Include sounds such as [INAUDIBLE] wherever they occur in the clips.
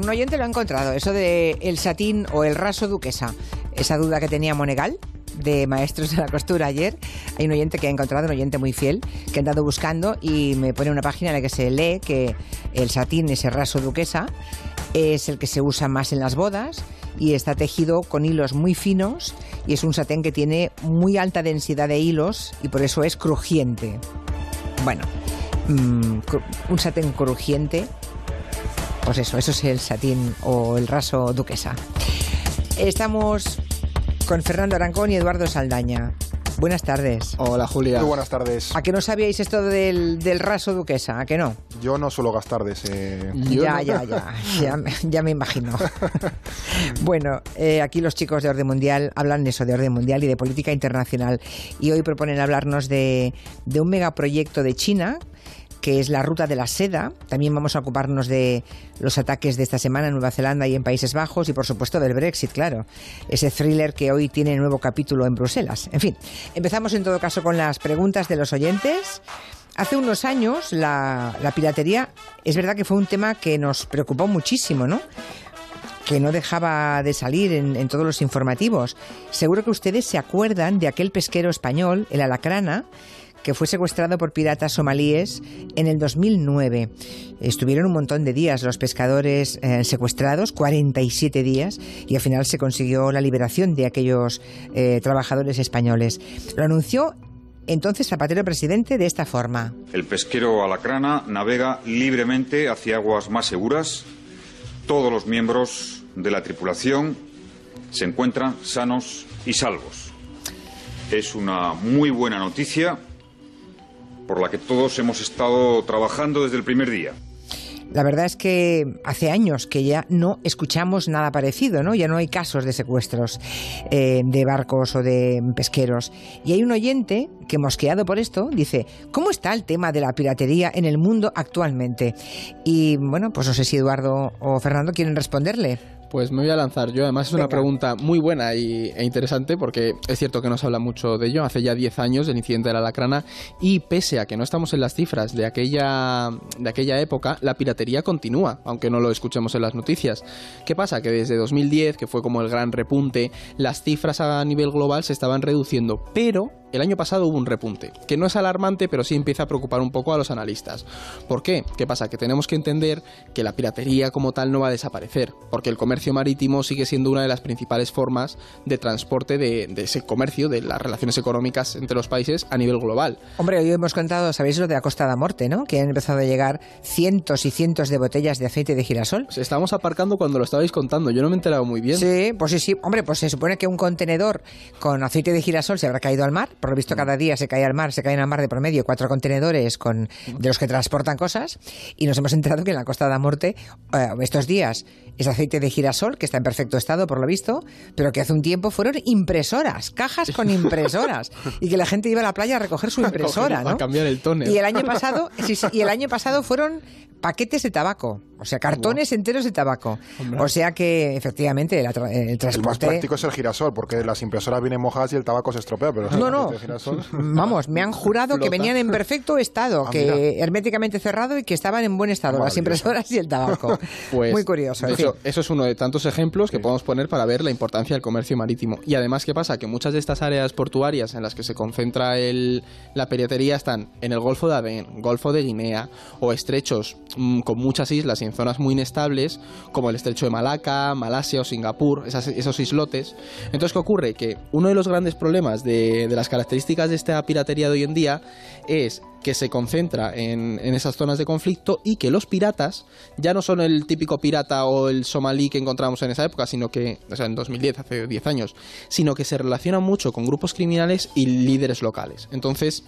un oyente lo ha encontrado, eso de el satín o el raso duquesa. Esa duda que tenía Monegal de maestros de la costura ayer. Hay un oyente que ha encontrado, un oyente muy fiel, que ha andado buscando y me pone una página en la que se lee que el satín, ese raso duquesa, es el que se usa más en las bodas y está tejido con hilos muy finos y es un satén que tiene muy alta densidad de hilos y por eso es crujiente. Bueno, mm, un satén crujiente, pues eso, eso es el satín o el raso duquesa. Estamos con Fernando Arancón y Eduardo Saldaña. Buenas tardes. Hola Julia. Muy buenas tardes. ¿A que no sabíais esto del, raso duquesa? ¿A que no? Yo no suelo gastar de ese... Ya, ya, ya, [LAUGHS] ya, me imagino. bueno, eh, aquí los chicos de Orden Mundial hablan de eso, de Orden Mundial y de política internacional. Y hoy proponen hablarnos de, de un megaproyecto de China que es la ruta de la seda. También vamos a ocuparnos de los ataques de esta semana en Nueva Zelanda y en Países Bajos y por supuesto del Brexit, claro. Ese thriller que hoy tiene nuevo capítulo en Bruselas. En fin, empezamos en todo caso con las preguntas de los oyentes. Hace unos años la, piratería es verdad que fue un tema que nos preocupó muchísimo, ¿no? que no dejaba de salir en, en, todos los informativos. Seguro que ustedes se acuerdan de aquel pesquero español, el Alacrana, que fue secuestrado por piratas somalíes en el 2009. Estuvieron un montón de días los pescadores eh, secuestrados, 47 días, y al final se consiguió la liberación de aquellos eh, trabajadores españoles. Lo anunció entonces Zapatero presidente de esta forma. El pesquero Alacrana navega libremente hacia aguas más seguras. Todos los miembros de la tripulación se encuentran sanos y salvos. Es una muy buena noticia por la que todos hemos estado trabajando desde el primer día. La verdad es que hace años que ya no escuchamos nada parecido, ¿no? Ya no hay casos de secuestros eh, de barcos o de pesqueros. Y hay un oyente que, mosqueado por esto, dice, ¿cómo está el tema de la piratería en el mundo actualmente? Y bueno, pues no sé si Eduardo o Fernando quieren responderle. Pues me voy a lanzar yo. Además es una pregunta muy buena y, e interesante porque es cierto que no se habla mucho de ello. Hace ya 10 años del incidente de la lacrana y pese a que no estamos en las cifras de aquella, de aquella época, la piratería continúa, aunque no lo escuchemos en las noticias. ¿Qué pasa? Que desde 2010, que fue como el gran repunte, las cifras a nivel global se estaban reduciendo, pero el año pasado hubo un repunte, que no es alarmante, pero sí empieza a preocupar un poco a los analistas. ¿Por qué? ¿Qué pasa? Que tenemos que entender que la piratería como tal no va a desaparecer, porque el comercio marítimo sigue siendo una de las principales formas de transporte de, ese comercio, de las relaciones económicas entre los países a nivel global. Hombre, hoy hemos contado, sabéis lo de la Costa de Morte, ¿no? Que han empezado a llegar cientos y cientos de botellas de aceite de girasol. Pues estábamos aparcando cuando lo estabais contando, yo no me he enterado muy bien. Sí, pues sí, sí. Hombre, pues se supone que un contenedor con aceite de girasol se habrá caído al mar por lo visto cada día se cae al mar, se caen al mar de promedio cuatro contenedores con, de los que transportan cosas y nos hemos enterado que en la Costa de la Muerte eh, estos días es aceite de girasol que está en perfecto estado por lo visto, pero que hace un tiempo fueron impresoras, cajas con [LAUGHS] impresoras y que la gente iba a la playa a recoger su impresora, ¿no? A cambiar el. Y el año pasado, y el año pasado fueron paquetes de tabaco, o sea, cartones enteros de tabaco. O sea que efectivamente el, transporte. El más práctico es el girasol, porque las impresoras vienen mojadas y el tabaco se estropea. Pero no, no. [LAUGHS] Vamos, me han jurado que venían en perfecto estado, ah, que herméticamente cerrado y que estaban en buen estado las impresoras y el tabaco. [LAUGHS] Pues, Muy curioso. eso, es uno de tantos ejemplos que podemos poner para ver la importancia del comercio marítimo. Y además, ¿qué pasa? Que muchas de estas áreas portuarias en las que se concentra el, la piratería están en el Golfo de Adén, Golfo de Guinea o estrechos con muchas islas y en zonas muy inestables, como el estrecho de Malaca, Malasia o Singapur, esos islotes. Entonces, ¿qué ocurre? Que uno de los grandes problemas de, las características de esta piratería de hoy en día es que se concentra en, esas zonas de conflicto y que los piratas ya no son el típico pirata o el somalí que encontramos en esa época, sino que, o sea, en 2010, hace 10 años, sino que se relacionan mucho con grupos criminales y líderes locales. Entonces,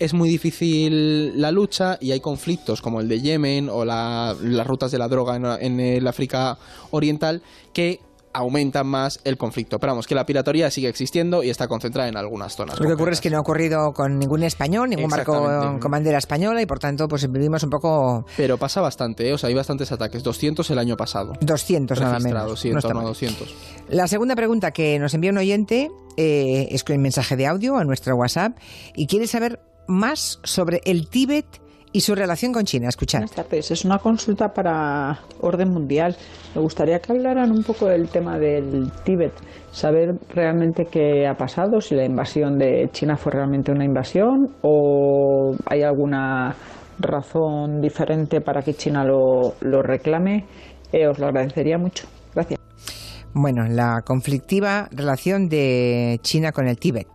es muy difícil la lucha y hay conflictos como el de Yemen o las rutas de la droga en, el África Oriental que aumentan más el conflicto. Pero vamos, que la piratoría sigue existiendo y está concentrada en algunas zonas. Lo que ocurre es que no ha ocurrido con ningún español, ningún barco con bandera española y por tanto pues vivimos un poco... Pero pasa bastante, ¿eh? o sea, hay bastantes ataques, 200 el año pasado. 200 nada menos. Sí, en torno a 200. La segunda pregunta que nos envía un oyente eh, es con mensaje de audio a nuestro WhatsApp y quiere saber más sobre el Tíbet y su relación con China. Escuchad. Buenas tardes. Es una consulta para orden mundial. Me gustaría que hablaran un poco del tema del Tíbet, saber realmente qué ha pasado, si la invasión de China fue realmente una invasión o hay alguna razón diferente para que China lo, lo reclame. Eh, os lo agradecería mucho. Gracias. Bueno, la conflictiva relación de China con el Tíbet.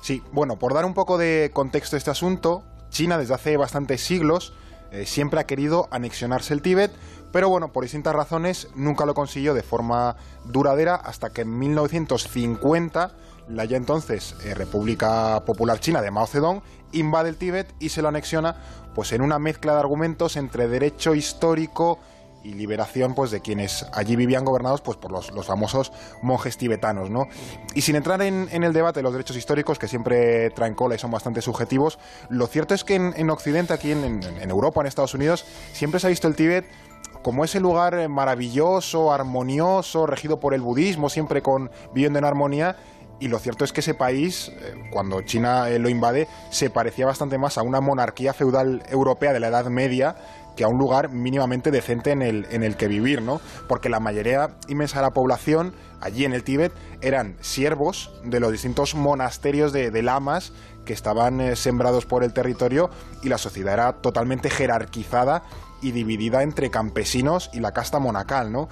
Sí, bueno, por dar un poco de contexto a este asunto, China desde hace bastantes siglos eh, siempre ha querido anexionarse el Tíbet, pero bueno, por distintas razones nunca lo consiguió de forma duradera hasta que en 1950 la ya entonces eh, República Popular China de Mao Zedong invade el Tíbet y se lo anexiona pues en una mezcla de argumentos entre derecho histórico y liberación pues de quienes allí vivían gobernados pues por los, famosos monjes tibetanos ¿no? y sin entrar en, el debate de los derechos históricos que siempre traen cola y son bastante subjetivos lo cierto es que en, Occidente aquí en, en, Europa en Estados Unidos siempre se ha visto el Tíbet como ese lugar maravilloso armonioso regido por el budismo siempre con viviendo en armonía y lo cierto es que ese país, eh, cuando China eh, lo invade, se parecía bastante más a una monarquía feudal europea de la Edad Media que a un lugar mínimamente decente en el, en el que vivir, ¿no? Porque la mayoría inmensa de la población allí en el Tíbet eran siervos de los distintos monasterios de, lamas que estaban eh, sembrados por el territorio y la sociedad era totalmente jerarquizada y dividida entre campesinos y la casta monacal, ¿no?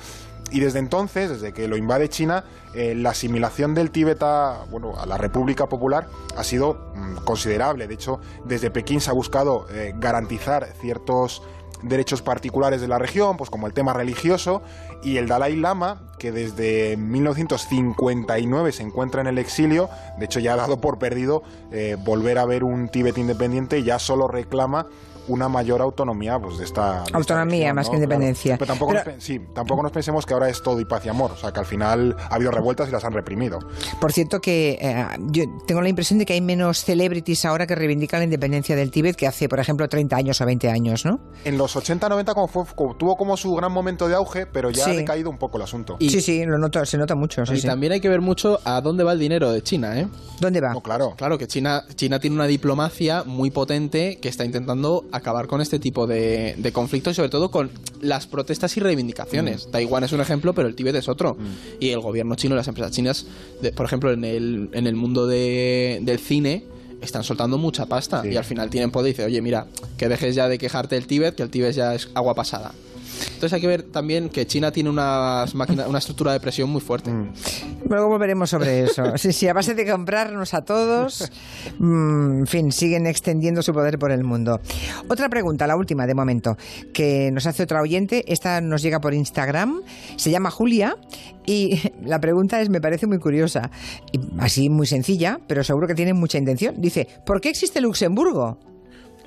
Y desde entonces, desde que lo invade China, eh, la asimilación del Tíbet a, bueno, a la República Popular ha sido mm, considerable. De hecho, desde Pekín se ha buscado eh, garantizar ciertos derechos particulares de la región, pues como el tema religioso, y el Dalai Lama, que desde 1959 se encuentra en el exilio, de hecho ya ha dado por perdido eh, volver a ver un Tíbet independiente ya solo reclama una mayor autonomía pues de esta autonomía más que independencia. Pero tampoco nos, sí tampoco nos pensemos que ahora es todo y paz y amor o sea que al final ha habido revueltas y las han reprimido. Por cierto que eh, yo tengo la impresión de que hay menos celebrities ahora que reivindican la independencia del Tíbet que hace por ejemplo 30 años o 20 años ¿no? en los 80 90 como fue, tuvo como su gran momento de auge pero ya ha decaído un poco el asunto. Sí sí lo noto, se nota mucho y también hay que ver mucho a dónde va el dinero de China ¿eh? ¿dónde va? claro. Claro que China China tiene una diplomacia muy potente que está intentando acabar con este tipo de, conflictos y sobre todo con las protestas y reivindicaciones. Mm. Taiwán es un ejemplo, pero el Tíbet es otro. Mm. Y el gobierno chino y las empresas chinas, por ejemplo, en el, en el mundo del cine, están soltando mucha pasta y al final tienen poder y dicen, oye, mira, que dejes ya de quejarte del Tíbet, que el Tíbet ya es agua pasada. Entonces hay que ver también que China tiene unas una estructura de presión muy fuerte. Mm. Luego volveremos sobre eso. [LAUGHS] Sí, sí, a base de comprarnos a todos, mm, en fin, siguen extendiendo su poder por el mundo. Otra pregunta, la última de momento, que nos hace otra oyente. Esta nos llega por Instagram. Se llama Julia y [LAUGHS] la pregunta es, me parece muy curiosa, y así muy sencilla, pero seguro que tiene mucha intención. Dice, ¿por qué existe Luxemburgo?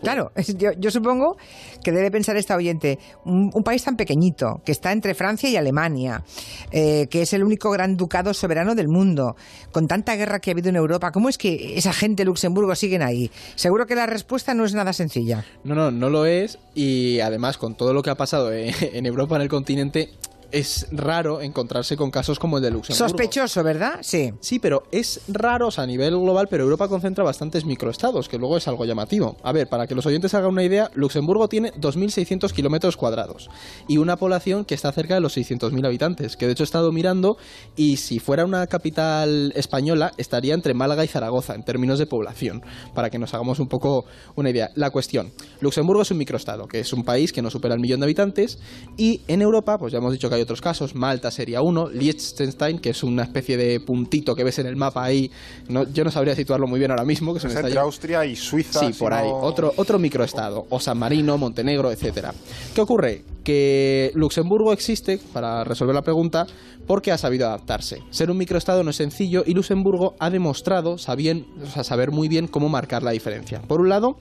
Claro, [LAUGHS] yo, supongo que debe pensar esta oyente, un, país tan pequeñito, que está entre Francia y Alemania, eh, que es el único gran ducado soberano del mundo, con tanta guerra que ha habido en Europa, ¿cómo es que esa gente de Luxemburgo siguen ahí? Seguro que la respuesta no es nada sencilla. No, no, no lo es y además con todo lo que ha pasado en [LAUGHS] Europa, en el continente, es raro encontrarse con casos como el de Luxemburgo. Sospechoso, ¿verdad? Sí. Sí, pero es raro a nivel global, pero Europa concentra bastantes microestados, que luego es algo llamativo. A ver, para que los oyentes hagan una idea, Luxemburgo tiene 2.600 kilómetros cuadrados y una población que está cerca de los 600.000 habitantes, que de hecho he estado mirando y si fuera una capital española estaría entre Málaga y Zaragoza en términos de población, para que nos hagamos un poco una idea. La cuestión, Luxemburgo es un microestado, que es un país que no supera el millón de habitantes y en Europa, pues ya hemos dicho que hay otros casos. Malta sería uno. Liechtenstein, que es una especie de puntito que ves en el mapa ahí. No, yo no sabría situarlo muy bien ahora mismo. Que es entre Austria y Suiza. Sí, por ahí. Otro, otro microestado. O San Marino, Montenegro, etcétera. ¿Qué ocurre? Que Luxemburgo existe, para resolver la pregunta, porque ha sabido adaptarse. Ser un microestado no es sencillo y Luxemburgo ha demostrado saber muy bien cómo marcar la diferencia. Por un lado,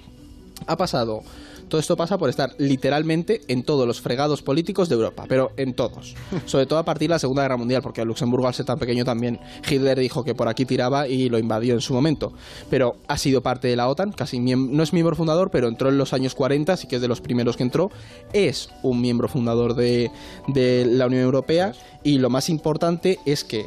ha pasado todo esto pasa por estar literalmente en todos los fregados políticos de Europa, pero en todos. [LAUGHS] Sobre todo a partir de la Segunda Guerra Mundial, porque Luxemburgo, al ser tan pequeño, también Hitler dijo que por aquí tiraba y lo invadió en su momento. Pero ha sido parte de la OTAN, casi no es miembro fundador, pero entró en los años 40, así que es de los primeros que entró. Es un miembro fundador de, de la Unión Europea y lo más importante es que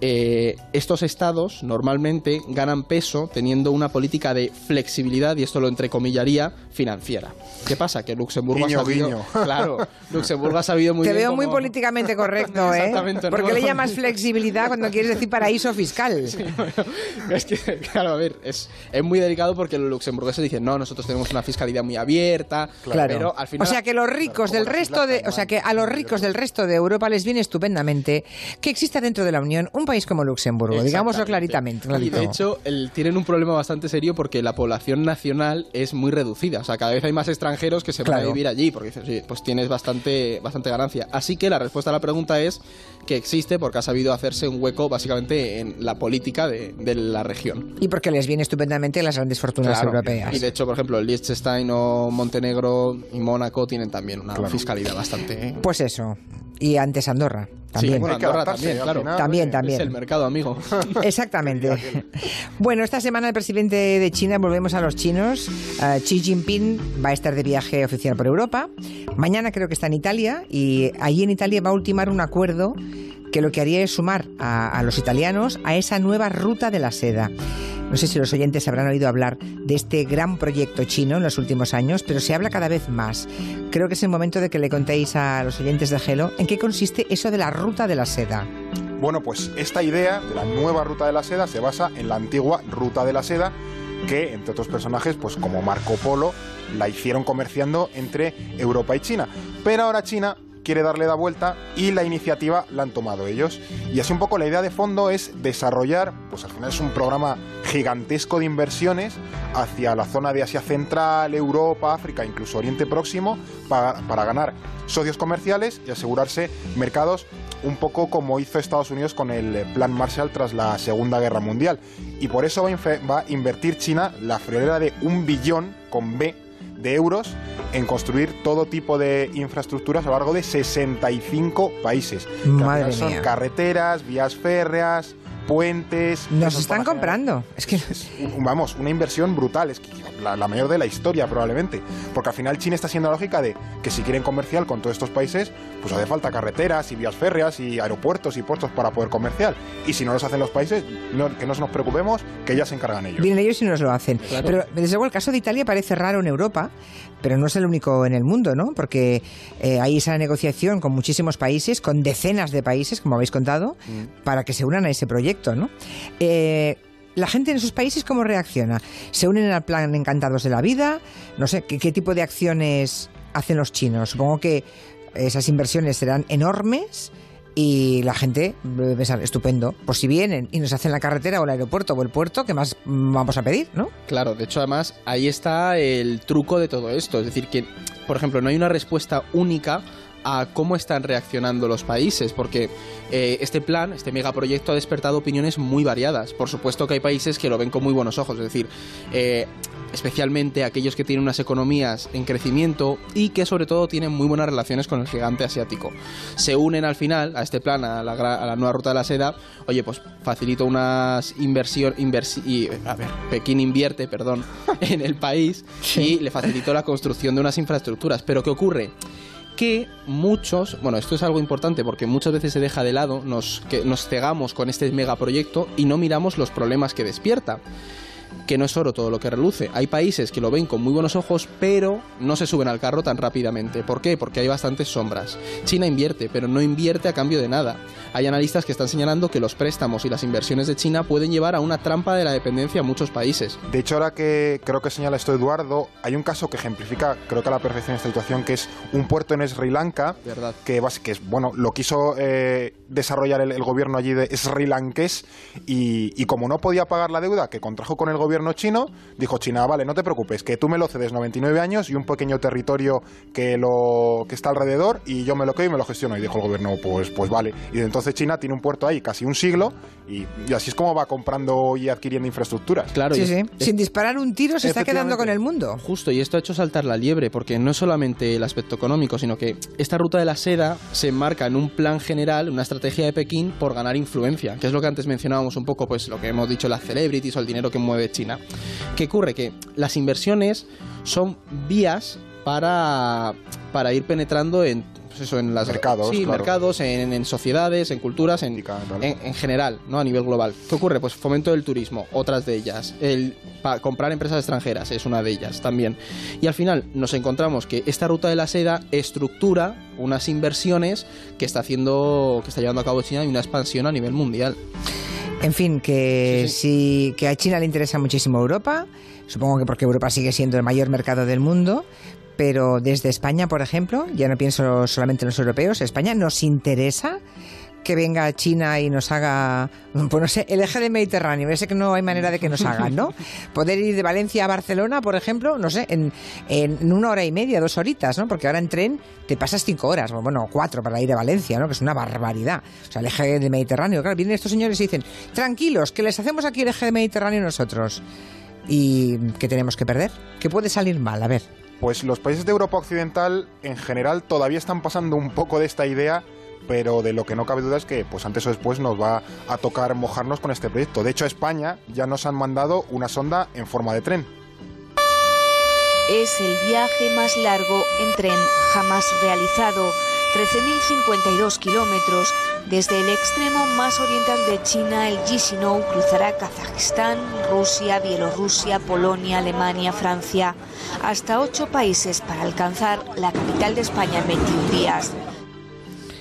eh, estos estados normalmente ganan peso teniendo una política de flexibilidad, y esto lo entrecomillaría, financiera. ¿Qué pasa? Que Luxemburgo Guiño, ha sabido... guiño. [LAUGHS] Claro, Luxemburgo ha sabido muy Te bien veo muy políticamente [LAUGHS] correcto, ¿eh? Exactamente, ¿Por ¿no? qué le llamas flexibilidad cuando quieres decir paraíso fiscal? [LAUGHS] Es que, claro, a ver, es, es muy delicado porque los luxemburgueses dicen, no, nosotros tenemos una fiscalidad muy abierta, Claro. pero al final... o sea que los ricos del resto de, o sea que a los ricos del resto de Europa les viene estupendamente que exista dentro de la Unión un país como Luxemburgo, digámoslo claritamente. Y de hecho, el- tienen un problema bastante serio porque la población nacional es muy reducida. O sea, cada vez hay más extranjeros que se van a vivir allí porque dices, "Oye, pues tienes bastante, bastante ganancia. Así que la respuesta a la pregunta es que existe porque ha sabido hacerse un hueco básicamente en la política de, de la región. y porque les viene estupendamente las grandes fortunas Claro. europeas. Y de hecho, por ejemplo, Liechtenstein o Montenegro y Mónaco tienen también una fiscalidad bastante. Pues eso. Y antes Andorra. También. Sí, bueno, Andorra también, al claro. final, También. Es el mercado, amigo. [LAUGHS] Exactamente. [LAUGHS] Bueno, esta semana el presidente de China, volvemos a los chinos, eh, Xi Jinping va a estar de viaje oficial por Europa. Mañana creo que está en Italia y allí en Italia va a ultimar un acuerdo que lo que haría es sumar a, a los italianos a esa nueva ruta de la seda. No sé si los oyentes habrán oído hablar de este gran proyecto chino en los últimos años, pero se habla cada vez más. Creo que es el momento de que le contéis a los oyentes de Gelo en qué consiste eso de la ruta de la seda. Bueno, pues esta idea de la nueva ruta de la seda se basa en la antigua ruta de la seda que, entre otros personajes, pues como Marco Polo, la hicieron comerciando entre Europa y China. Pero ahora China quiere darle la vuelta y la iniciativa la han tomado ellos. Y así un poco la idea de fondo es desarrollar, pues al final es un programa gigantesco de inversiones hacia la zona de Asia Central, Europa, África, incluso Oriente Próximo, para, para ganar socios comerciales y asegurarse mercados un poco como hizo Estados Unidos con el Plan Marshall tras la Segunda Guerra Mundial. Y por eso va a, va a invertir China la friolera de un billón con B de euros en construir todo tipo de infraestructuras a lo largo de 65 países. Madre final son mía. carreteras, vías férreas, puentes. Nos están para comprando. Es que es vamos, una inversión brutal, es que la, la mayor de la historia probablemente, porque al final China está siendo la lógica de que si quieren comercial con todos estos países, pues hace falta carreteras y vías férreas y aeropuertos y puertos para poder comercial. Y si no los hacen los países, no- que no nos preocupemos, que ya se encargan ellos. Vienen ellos y nos lo hacen. Pero desde luego el caso de Italia parece raro en Europa, pero no es el único en el mundo, ¿no? Porque eh, hay esa negociación con muchísimos países, con decenas de países, como habéis contado, para que se unan a ese proyecto, Eh, la gente en esos países, ¿cómo reacciona? ¿Se unen al plan Encantados de la Vida? No sé, ¿qué, tipo de acciones hacen los chinos? Supongo que esas inversiones serán enormes y la gente debe pensar, estupendo, pues si vienen y nos hacen la carretera o el aeropuerto o el puerto, ¿qué más vamos a pedir, no? Claro, de hecho además ahí está el truco de todo esto. Es decir, que, por ejemplo, no hay una respuesta única a cómo están reaccionando los países, porque eh, este plan, este megaproyecto ha despertado opiniones muy variadas. Por supuesto que hay países que lo ven con muy buenos ojos, es decir, eh, especialmente aquellos que tienen unas economías en crecimiento y que sobre todo tienen muy buenas relaciones con el gigante asiático. Se unen al final a este plan, a la, gra- a la nueva ruta de la seda, oye, pues facilito unas inversión, inversi y, a ver, Pekín invierte, perdón, [LAUGHS] en el país y le facilitó la construcción de unas infraestructuras. Pero ¿qué ocurre? Que muchos, bueno, esto es algo importante porque muchas veces se deja de lado, nos, que nos cegamos con este megaproyecto y no miramos los problemas que despierta. Que no es oro todo lo que reluce. Hay países que lo ven con muy buenos ojos, pero no se suben al carro tan rápidamente. ¿Por qué? Porque hay bastantes sombras. China invierte, pero no invierte a cambio de nada. Hay analistas que están señalando que los préstamos y las inversiones de China pueden llevar a una trampa de la dependencia a muchos países. De hecho, ahora que creo que señala esto Eduardo, hay un caso que ejemplifica, creo que a la perfección esta situación, que es un puerto en Sri Lanka, Verdad. que, es, bueno, lo quiso eh, desarrollar el, el gobierno allí de Sri Lankés y, y como no podía pagar la deuda que contrajo con el gobierno chino, dijo China, vale, no te preocupes, que tú me lo cedes 99 años y un pequeño territorio que, lo, que está alrededor y yo me lo quedo y me lo gestiono. Y dijo el gobierno, pues, pues vale. Y desde entonces China tiene un puerto ahí casi un siglo y, y así es como va comprando y adquiriendo infraestructuras. Claro, sí, y sí. es- Sin disparar un tiro se está quedando con el mundo. Justo, y esto ha hecho saltar la liebre, porque no es solamente el aspecto económico, sino que esta ruta de la seda se enmarca en un plan general, una estrategia de Pekín por ganar influencia, que es lo que antes mencionábamos un poco, pues lo que hemos dicho, las celebrities o el dinero que mueve China. ¿Qué ocurre? Que las inversiones son vías para, para ir penetrando en pues eso, en las mercados, sí, claro. mercados, en, en sociedades, en culturas, en, en en, en general, ¿no? A nivel global. ¿Qué ocurre? Pues fomento del turismo, otras de ellas. El comprar empresas extranjeras es una de ellas también. Y al final nos encontramos que esta ruta de la seda estructura unas inversiones que está haciendo, que está llevando a cabo China y una expansión a nivel mundial. En fin, que Sí, sí, que a China le interesa muchísimo Europa, supongo que porque Europa sigue siendo el mayor mercado del mundo, pero desde España, por ejemplo, ya no pienso solamente en los europeos, España nos interesa que venga China y nos haga, pues no sé, el eje del Mediterráneo. Ese que no hay manera de que nos hagan, ¿no? [LAUGHS] Poder ir de Valencia a Barcelona, por ejemplo, no sé, en, en una hora y media, dos horitas, ¿no? Porque ahora en tren te pasas cinco horas, o bueno, cuatro para ir a Valencia, ¿no? Que es una barbaridad. O sea, el eje del Mediterráneo. Claro, vienen estos señores y dicen, tranquilos, que les hacemos aquí el eje del Mediterráneo nosotros. ¿Y qué tenemos que perder? ¿Qué puede salir mal? A ver. Pues los países de Europa Occidental en general todavía están pasando un poco de esta idea, pero de lo que no cabe duda es que pues antes o después nos va a tocar mojarnos con este proyecto. De hecho, a España ya nos han mandado una sonda en forma de tren. Es el viaje más largo en tren jamás realizado, 13.052 kilómetros. Desde el extremo más oriental de China, el Chisinau cruzará Kazajistán, Rusia, Bielorrusia, Polonia, Alemania, Francia, hasta ocho países para alcanzar la capital de España en 21 días.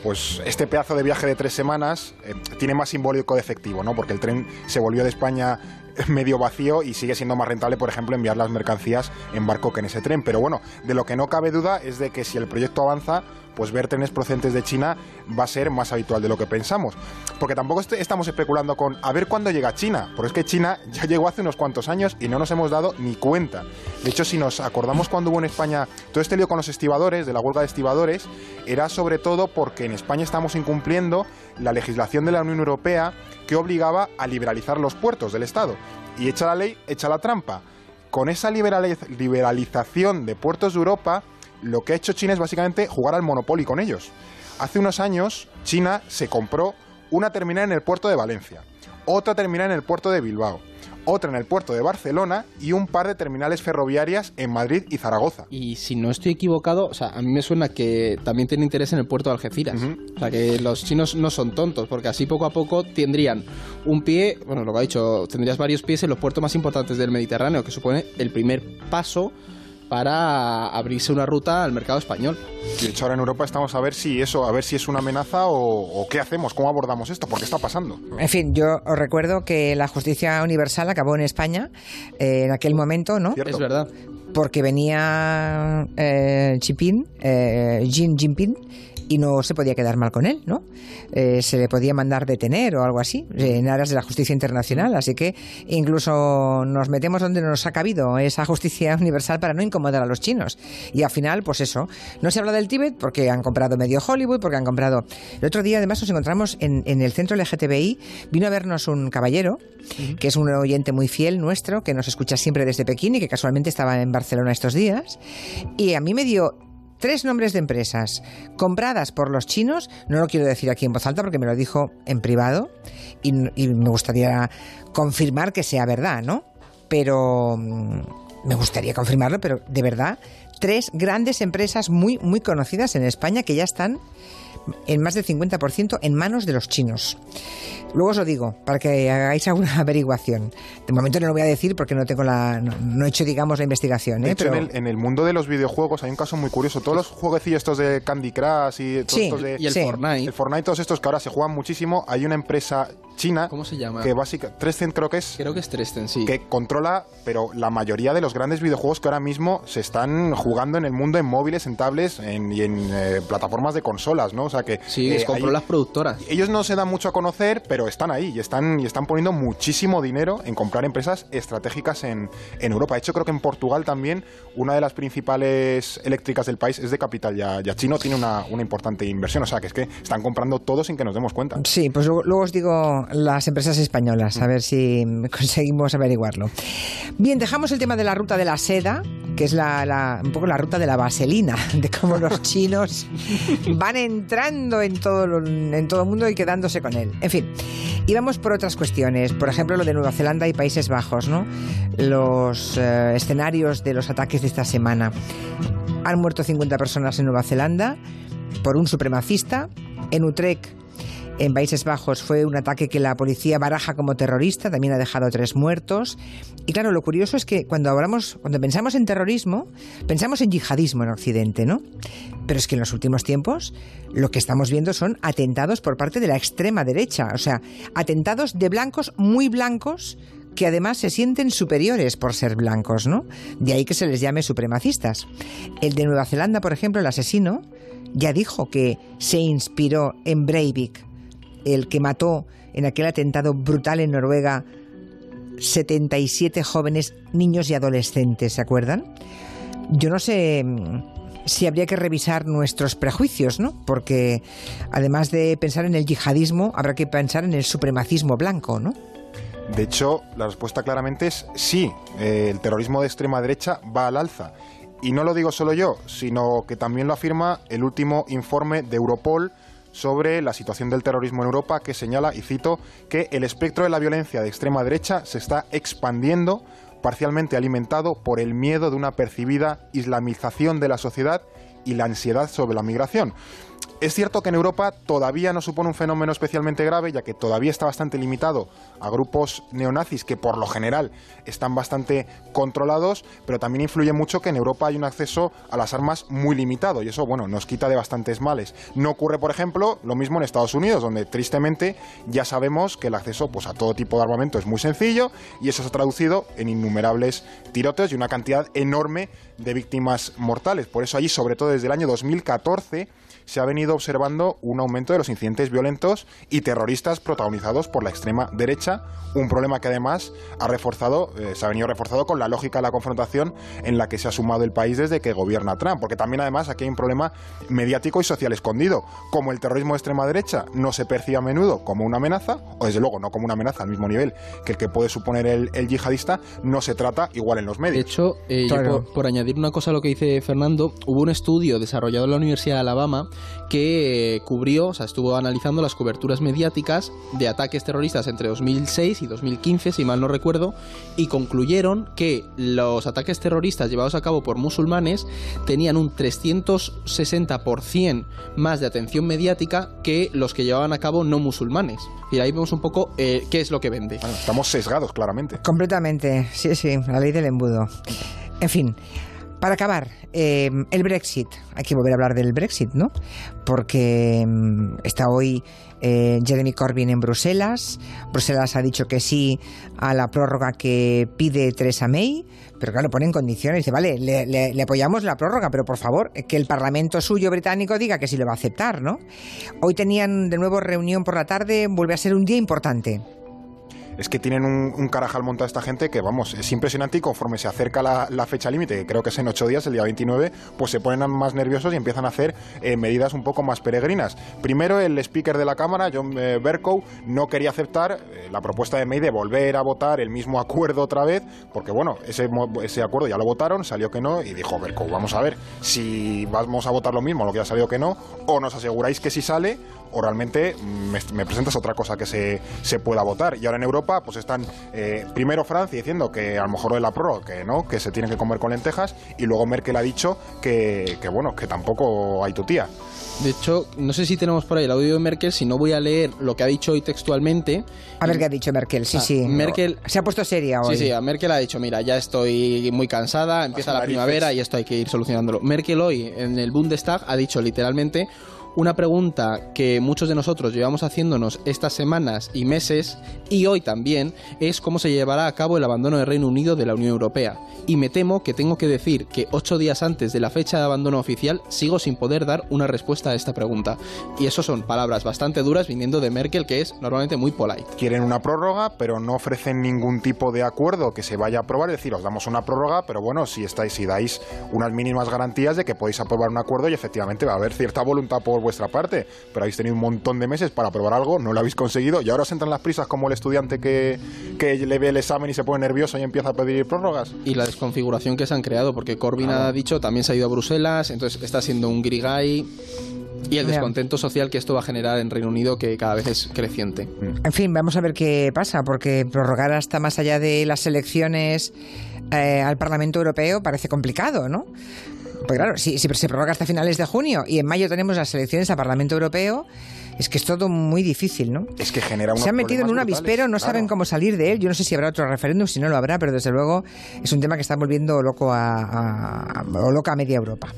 Pues este pedazo de viaje de tres semanas eh, tiene más simbólico de efectivo, ¿no? Porque el tren se volvió de España [LAUGHS] medio vacío y sigue siendo más rentable, por ejemplo, enviar las mercancías en barco que en ese tren. Pero bueno, de lo que no cabe duda es de que si el proyecto avanza, pues ver trenes procedentes de China va a ser más habitual de lo que pensamos. Porque tampoco est- estamos especulando con a ver cuándo llega China, porque es que China [LAUGHS] ya llegó hace unos cuantos años y no nos hemos dado ni cuenta. De hecho, si nos acordamos cuando hubo en España todo este lío con los estibadores, de la huelga de estibadores, era sobre todo porque en España estamos incumpliendo la legislación de la Unión Europea que obligaba a liberalizar los puertos del Estado. Y echa la ley, echa la trampa. Con esa liberaliz- liberalización de puertos de Europa, lo que ha hecho China es básicamente jugar al monopolio con ellos. Hace unos años, China se compró una terminal en el puerto de Valencia, otra terminal en el puerto de Bilbao, otra en el puerto de Barcelona y un par de terminales ferroviarias en Madrid y Zaragoza. Y si no estoy equivocado, o sea, a mí me suena que también tiene interés en el puerto de Algeciras. O sea, que los chinos no son tontos, porque así poco a poco tendrían un pie, bueno, lo que ha dicho, tendrías varios pies en los puertos más importantes del Mediterráneo, que supone el primer paso para abrirse una ruta al mercado español. Y de hecho ahora en Europa estamos a ver si eso, a ver si es una amenaza o, o qué hacemos, cómo abordamos esto, porque está pasando. En fin, yo os recuerdo que la justicia universal acabó en España eh, en aquel momento, ¿no? Cierto. Es verdad. Porque venía eh, Jinping, eh, Xi Jinping, y no se podía quedar mal con él, ¿no? Eh, se le podía mandar detener o algo así, en aras de la justicia internacional. Así que incluso nos metemos donde nos ha cabido esa justicia [LAUGHS] universal para no incomodar a los chinos. Y al final, pues eso, no se habla del Tíbet porque han comprado medio Hollywood, porque han comprado... El otro día además nos encontramos en, en el centro LGTBI, vino a vernos un caballero, que es un oyente muy fiel nuestro, que nos escucha siempre desde Pekín y que casualmente estaba en Barcelona estos días. Y a mí me dio tres nombres de empresas compradas por los chinos, no lo quiero decir aquí en voz alta porque me lo dijo en privado y, me gustaría confirmar que sea verdad, ¿no? Pero mm, me gustaría confirmarlo, pero de verdad, tres grandes empresas muy, muy conocidas en España que ya están en más del 50% en manos de los chinos. Luego os lo digo, para que hagáis alguna [LAUGHS] averiguación. De momento no lo voy a decir porque no tengo la, no, no he hecho, digamos, la investigación. De ¿eh? hecho, Pero- en, el, en el mundo de los videojuegos hay un caso muy curioso. Todos los jueguecillos estos de Candy Crush y todos Sí, estos de Y el Sí. Fortnite. el Fortnite, todos estos que ahora se juegan muchísimo, hay una empresa china ¿Cómo se llama? que básicamente, Tencent creo que es, Creo que es Tresten, sí. que controla, pero la mayoría de los grandes videojuegos que ahora mismo se están jugando en el mundo en móviles, en tablets en- y en eh, plataformas de consolas, ¿no? O sea que Sí, eh, les compró hay- las productoras. ellos no se dan mucho a conocer, pero están ahí y están, y están poniendo muchísimo dinero en comprar empresas estratégicas en, en Europa. De hecho, creo que en Portugal también una de las principales eléctricas del país es de capital ya, ya chino, tiene una, una importante inversión. O sea, que es que están comprando todo sin que nos demos cuenta. Sí, pues luego, luego os digo las empresas españolas, a ver si [LAUGHS] conseguimos averiguarlo. Bien, dejamos el tema de la ruta de la seda, que es la, la- un poco la ruta de la vaselina, [LAUGHS] de cómo los chinos [LAUGHS] van en todo, lo- en todo el mundo y quedándose con él. En fin, y vamos por otras cuestiones, por ejemplo lo de Nueva Zelanda y Países Bajos, ¿no? Los eh, escenarios de los ataques de esta semana. Han muerto 50 personas en Nueva Zelanda por un supremacista. En Utrecht en Países Bajos fue un ataque que la policía baraja como terrorista, también ha dejado tres muertos. Y claro, lo curioso es que cuando hablamos, cuando pensamos en terrorismo, pensamos en yihadismo en Occidente, ¿no? Pero es que en los últimos tiempos lo que estamos viendo son atentados por parte de la extrema derecha, o sea, atentados de blancos muy blancos que además se sienten superiores por ser blancos, ¿no? De ahí que se les llame supremacistas. El de Nueva Zelanda, por ejemplo, el asesino, ya dijo que se inspiró en Breivik, el que mató en aquel atentado brutal en Noruega 77 jóvenes, niños y adolescentes, ¿se acuerdan? Yo no sé mm, si habría que revisar nuestros prejuicios, ¿no? Porque además de pensar en el yihadismo, habrá que pensar en el supremacismo blanco, ¿no? De hecho, la respuesta claramente es sí, eh, el terrorismo de extrema derecha va al alza. Y no lo digo solo yo, sino que también lo afirma el último informe de Europol sobre la situación del terrorismo en Europa que señala, y cito, que el espectro de la violencia de extrema derecha se está expandiendo parcialmente alimentado por el miedo de una percibida islamización de la sociedad y la ansiedad sobre la migración. Es cierto que en Europa todavía no supone un fenómeno especialmente grave, ya que todavía está bastante limitado a grupos neonazis que por lo general están bastante controlados, pero también influye mucho que en Europa hay un acceso a las armas muy limitado y eso, bueno, nos quita de bastantes males. No ocurre, por ejemplo, lo mismo en Estados Unidos, donde tristemente ya sabemos que el acceso pues, a todo tipo de armamento es muy sencillo y eso se ha traducido en innumerables tiroteos y una cantidad enorme de víctimas mortales. Por eso allí, sobre todo desde el año 2014, se ha venido observando un aumento de los incidentes violentos y terroristas protagonizados por la extrema derecha, un problema que además ha reforzado, eh, se ha venido reforzado con la lógica de la confrontación en la que se ha sumado el país desde que gobierna Trump, porque también además aquí hay un problema mediático y social escondido, como el terrorismo de extrema derecha no se percibe a menudo como una amenaza, o desde luego no como una amenaza al mismo nivel que el que puede suponer el, yihadista, no se trata igual en los medios. De hecho, eh, por, añadir una cosa a lo que dice Fernando, hubo un estudio desarrollado en la Universidad de Alabama que cubrió, o sea, estuvo analizando las coberturas mediáticas de ataques terroristas entre 2006 y 2015, si mal no recuerdo, y concluyeron que los ataques terroristas llevados a cabo por musulmanes tenían un 360% más de atención mediática que los que llevaban a cabo no musulmanes. Y ahí vemos un poco eh, qué es lo que vende. estamos sesgados, claramente. Completamente, sí, sí, la ley del embudo. En fin. Para acabar, eh, el Brexit. Hay que volver a hablar del Brexit, ¿no? Porque mm, está hoy eh, Jeremy Corbyn en Bruselas. Bruselas ha dicho que sí a la prórroga que pide Theresa May, pero claro, pone en condiciones. Dice, vale, le, le, apoyamos la prórroga, pero por favor, que el Parlamento suyo británico diga que sí lo va a aceptar, ¿no? Hoy tenían de nuevo reunión por la tarde, vuelve a ser un día importante es que tienen un, carajal montado esta gente que, vamos, es impresionante y conforme se acerca la, fecha límite, que creo que es en ocho días, el día 29, pues se ponen más nerviosos y empiezan a hacer eh, medidas un poco más peregrinas. Primero, el speaker de la Cámara, John eh, Bercow, no quería aceptar eh, la propuesta de May de volver a votar el mismo acuerdo otra vez, porque, bueno, ese, ese acuerdo ya lo votaron, salió que no, y dijo Bercow, vamos a ver si vamos a votar lo mismo, lo que ya salió que no, o nos aseguráis que si sale, o realmente me, presentas otra cosa que se, se, pueda votar. Y ahora en Europa, pues están eh, primero Francia diciendo que a lo mejor lo de la prórroga, que no, que se tiene que comer con lentejas, y luego Merkel ha dicho que, que bueno, que tampoco hay tu tía. De hecho, no sé si tenemos por ahí el audio de Merkel, si no voy a leer lo que ha dicho hoy textualmente. A ver qué ha dicho Merkel, sí, ah, sí. Merkel se ha puesto seria hoy. Sí, sí, a Merkel ha dicho, mira, ya estoy muy cansada, empieza la primavera y esto hay que ir solucionándolo. Merkel hoy en el Bundestag ha dicho literalmente una pregunta que muchos de nosotros llevamos haciéndonos estas semanas y meses, y hoy también, es cómo se llevará a cabo el abandono del Reino Unido de la Unión Europea. Y me temo que tengo que decir que ocho días antes de la fecha de abandono oficial sigo sin poder dar una respuesta a esta pregunta. Y eso son palabras bastante duras viniendo de Merkel, que es normalmente muy polite. Quieren una prórroga, pero no ofrecen ningún tipo de acuerdo que se vaya a aprobar. Es decir, os damos una prórroga, pero bueno, si estáis, si dais unas mínimas garantías de que podéis aprobar un acuerdo y efectivamente va a haber cierta voluntad por vuestra parte, pero habéis tenido un montón de meses para probar algo, no lo habéis conseguido y ahora os entran las prisas como el estudiante que, que le ve el examen y se pone nervioso y empieza a pedir prórrogas. Y la desconfiguración que se han creado, porque Corbyn ha dicho, también se ha ido a Bruselas, entonces está siendo un grigay y el descontento social que esto va a generar en Reino Unido que cada vez es creciente. En fin, vamos a ver qué pasa, porque prorrogar hasta más allá de las elecciones eh, al Parlamento Europeo parece complicado, ¿no? Pues claro, si, si se prorroga hasta finales de junio y en mayo tenemos las elecciones al Parlamento Europeo, es que es todo muy difícil, ¿no? Es que genera unos Se han metido en un avispero, no saben cómo salir de él. Yo no sé si habrá otro referéndum, si no lo habrá, pero desde luego es un tema que está volviendo loco a, a- a- loca a media Europa.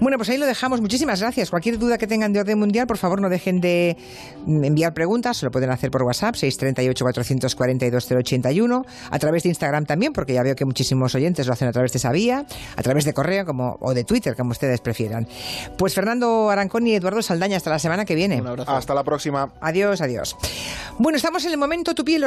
Bueno, pues ahí lo dejamos. Muchísimas gracias. Cualquier duda que tengan de orden mundial, por favor, no dejen de mm, enviar preguntas. Se lo pueden hacer por WhatsApp, 638-442-081. A través de Instagram también, porque ya veo que muchísimos oyentes lo hacen a través de esa vía. A través de correo como, o de Twitter, como ustedes prefieran. Pues Fernando Arancón y Eduardo Saldaña, hasta la semana que viene. Un abrazo. Hasta la próxima. Adiós, adiós. Bueno, estamos en el momento, tu piel